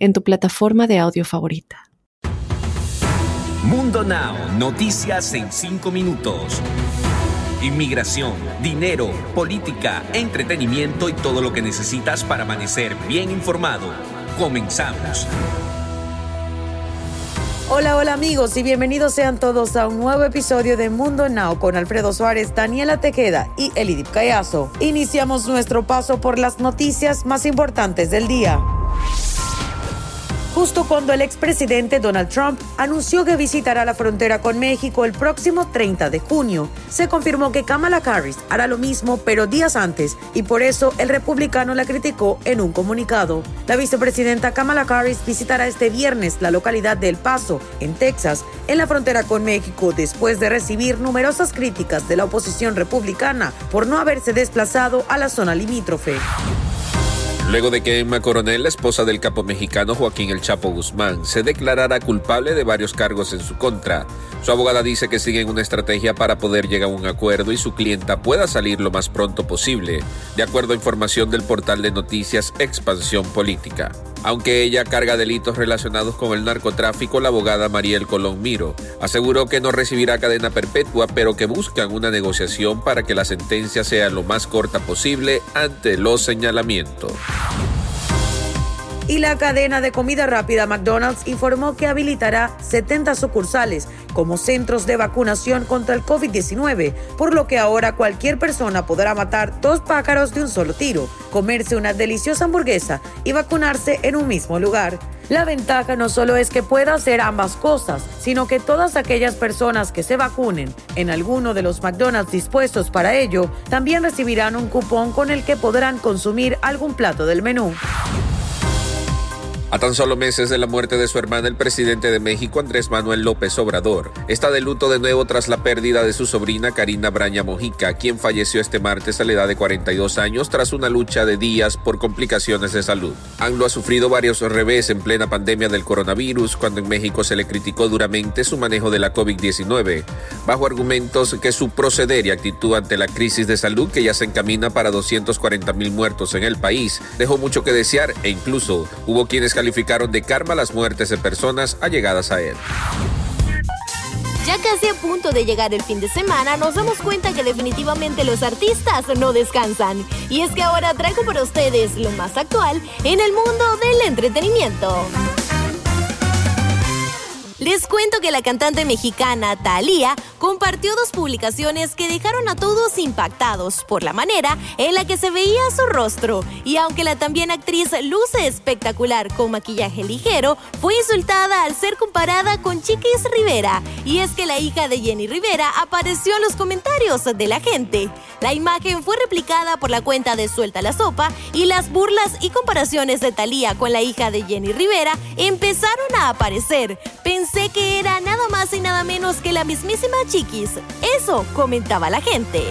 en tu plataforma de audio favorita. Mundo Now, noticias en 5 minutos. Inmigración, dinero, política, entretenimiento y todo lo que necesitas para amanecer bien informado. Comenzamos. Hola, hola amigos y bienvenidos sean todos a un nuevo episodio de Mundo Now con Alfredo Suárez, Daniela Tejeda y Elidip Cayazo. Iniciamos nuestro paso por las noticias más importantes del día justo cuando el expresidente Donald Trump anunció que visitará la frontera con México el próximo 30 de junio. Se confirmó que Kamala Harris hará lo mismo, pero días antes, y por eso el republicano la criticó en un comunicado. La vicepresidenta Kamala Harris visitará este viernes la localidad de El Paso, en Texas, en la frontera con México, después de recibir numerosas críticas de la oposición republicana por no haberse desplazado a la zona limítrofe. Luego de que Emma Coronel, la esposa del capo mexicano Joaquín El Chapo Guzmán, se declarara culpable de varios cargos en su contra, su abogada dice que siguen una estrategia para poder llegar a un acuerdo y su clienta pueda salir lo más pronto posible, de acuerdo a información del portal de noticias Expansión Política. Aunque ella carga delitos relacionados con el narcotráfico, la abogada Mariel Colón Miro aseguró que no recibirá cadena perpetua, pero que buscan una negociación para que la sentencia sea lo más corta posible ante los señalamientos. Y la cadena de comida rápida McDonald's informó que habilitará 70 sucursales como centros de vacunación contra el COVID-19, por lo que ahora cualquier persona podrá matar dos pájaros de un solo tiro, comerse una deliciosa hamburguesa y vacunarse en un mismo lugar. La ventaja no solo es que pueda hacer ambas cosas, sino que todas aquellas personas que se vacunen en alguno de los McDonald's dispuestos para ello, también recibirán un cupón con el que podrán consumir algún plato del menú. A tan solo meses de la muerte de su hermana, el presidente de México, Andrés Manuel López Obrador, está de luto de nuevo tras la pérdida de su sobrina Karina Braña Mojica, quien falleció este martes a la edad de 42 años tras una lucha de días por complicaciones de salud. Anglo ha sufrido varios revés en plena pandemia del coronavirus, cuando en México se le criticó duramente su manejo de la COVID-19, bajo argumentos que su proceder y actitud ante la crisis de salud, que ya se encamina para 240 mil muertos en el país, dejó mucho que desear e incluso hubo quienes calificaron de karma las muertes de personas allegadas a él. Ya casi a punto de llegar el fin de semana, nos damos cuenta que definitivamente los artistas no descansan. Y es que ahora traigo para ustedes lo más actual en el mundo del entretenimiento. Les cuento que la cantante mexicana Thalía compartió dos publicaciones que dejaron a todos impactados por la manera en la que se veía su rostro. Y aunque la también actriz luce espectacular con maquillaje ligero, fue insultada al ser comparada con Chiquis Rivera. Y es que la hija de Jenny Rivera apareció en los comentarios de la gente. La imagen fue replicada por la cuenta de Suelta la Sopa y las burlas y comparaciones de Thalía con la hija de Jenny Rivera empezaron a aparecer. Pensé que era nada más y nada menos que la mismísima Chiquis. Eso comentaba la gente.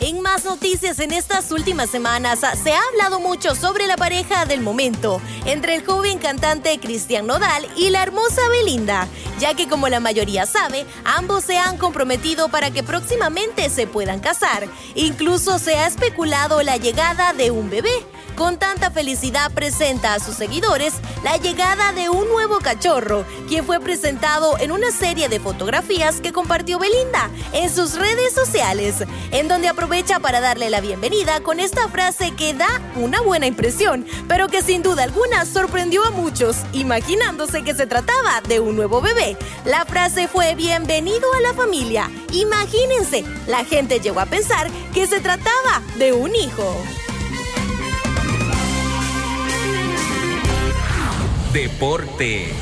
En más noticias en estas últimas semanas se ha hablado mucho sobre la pareja del momento entre el joven cantante Cristian Nodal y la hermosa Belinda, ya que como la mayoría sabe, ambos se han comprometido para que próximamente se puedan casar. Incluso se ha especulado la llegada de un bebé. Con tanta felicidad presenta a sus seguidores la llegada de un nuevo cachorro, quien fue presentado en una serie de fotografías que compartió Belinda en sus redes sociales, en donde aprovecha para darle la bienvenida con esta frase que da una buena impresión, pero que sin duda alguna sorprendió a muchos, imaginándose que se trataba de un nuevo bebé. La frase fue bienvenido a la familia. Imagínense, la gente llegó a pensar que se trataba de un hijo. Deportes.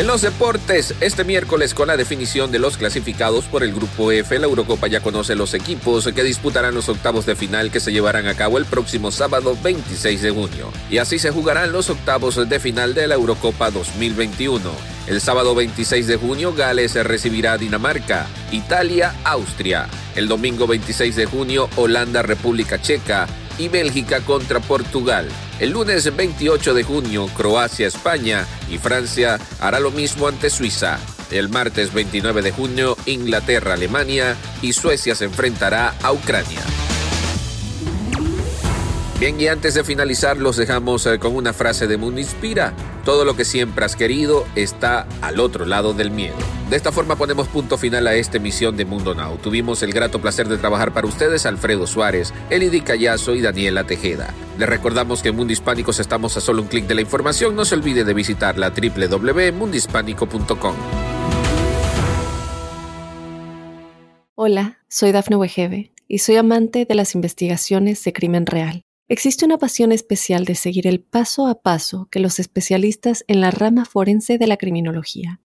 En los deportes, este miércoles con la definición de los clasificados por el Grupo F, la Eurocopa ya conoce los equipos que disputarán los octavos de final que se llevarán a cabo el próximo sábado 26 de junio. Y así se jugarán los octavos de final de la Eurocopa 2021. El sábado 26 de junio, Gales recibirá a Dinamarca, Italia, Austria. El domingo 26 de junio, Holanda, República Checa y Bélgica contra Portugal. El lunes 28 de junio, Croacia, España y Francia hará lo mismo ante Suiza. El martes 29 de junio, Inglaterra, Alemania y Suecia se enfrentará a Ucrania. Bien, y antes de finalizar, los dejamos eh, con una frase de Mundo Inspira. Todo lo que siempre has querido está al otro lado del miedo. De esta forma ponemos punto final a esta emisión de Mundo Now. Tuvimos el grato placer de trabajar para ustedes Alfredo Suárez, Elidi Callazo y Daniela Tejeda. Les recordamos que en Mundo Hispánicos estamos a solo un clic de la información. No se olvide de visitar la www.mundohispánico.com. Hola, soy Dafne Wegebe y soy amante de las investigaciones de crimen real. Existe una pasión especial de seguir el paso a paso que los especialistas en la rama forense de la criminología